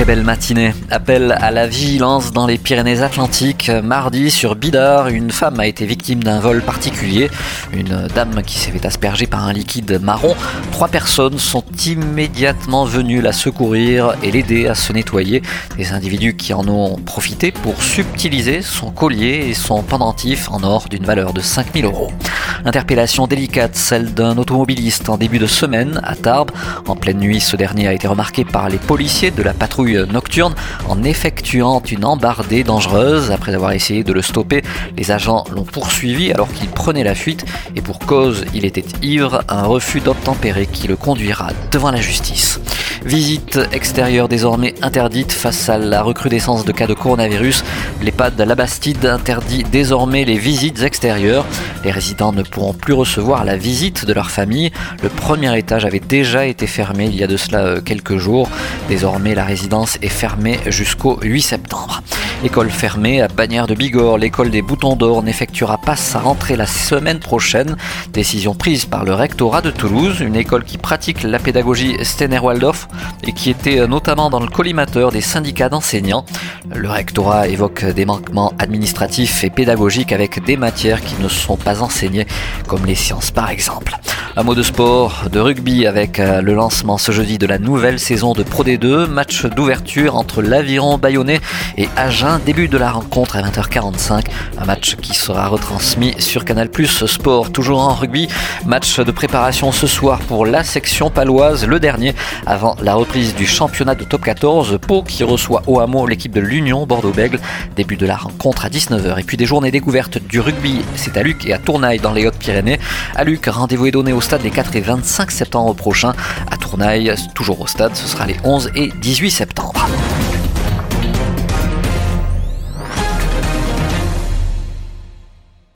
Très belle matinée. Appel à la vigilance dans les Pyrénées-Atlantiques. Mardi, sur Bidart, une femme a été victime d'un vol particulier. Une dame qui s'est fait asperger par un liquide marron. Trois personnes sont immédiatement venues la secourir et l'aider à se nettoyer. Des individus qui en ont profité pour subtiliser son collier et son pendentif en or d'une valeur de 5000 euros. Interpellation délicate, celle d'un automobiliste en début de semaine à Tarbes. En pleine nuit, ce dernier a été remarqué par les policiers de la patrouille nocturne en effectuant une embardée dangereuse. Après avoir essayé de le stopper, les agents l'ont poursuivi alors qu'il prenait la fuite et pour cause, il était ivre, un refus d'obtempérer qui le conduira devant la justice. Visite extérieure désormais interdite face à la recrudescence de cas de coronavirus. L'EHPAD La Bastide interdit désormais les visites extérieures. Les résidents ne pourront plus recevoir la visite de leur famille. Le premier étage avait déjà été fermé il y a de cela euh, quelques jours. Désormais, la résidence est fermée jusqu'au 8 septembre. École fermée à Bagnères de Bigorre, l'école des Boutons d'Or n'effectuera pas sa rentrée la semaine prochaine. Décision prise par le rectorat de Toulouse, une école qui pratique la pédagogie Stener-Waldorf et qui était notamment dans le collimateur des syndicats d'enseignants. Le rectorat évoque des manquements administratifs et pédagogiques avec des matières qui ne sont pas enseignées, comme les sciences par exemple. Un mot de sport, de rugby avec euh, le lancement ce jeudi de la nouvelle saison de Pro D2, match d'ouverture entre l'Aviron Bayonnais et Agen, début de la rencontre à 20h45, un match qui sera retransmis sur Canal Plus Sport, toujours en rugby, match de préparation ce soir pour la section paloise, le dernier avant la reprise du championnat de top 14, Pau qui reçoit au hameau l'équipe de l'Union Bordeaux-Bègle, début de la rencontre à 19h et puis des journées découvertes du rugby, c'est à Luc et à Tournaille dans les Hautes-Pyrénées. À Luc, rendez-vous est donné au stade les 4 et 25 septembre prochains. À Tournaille, toujours au stade, ce sera les 11 et 18 septembre.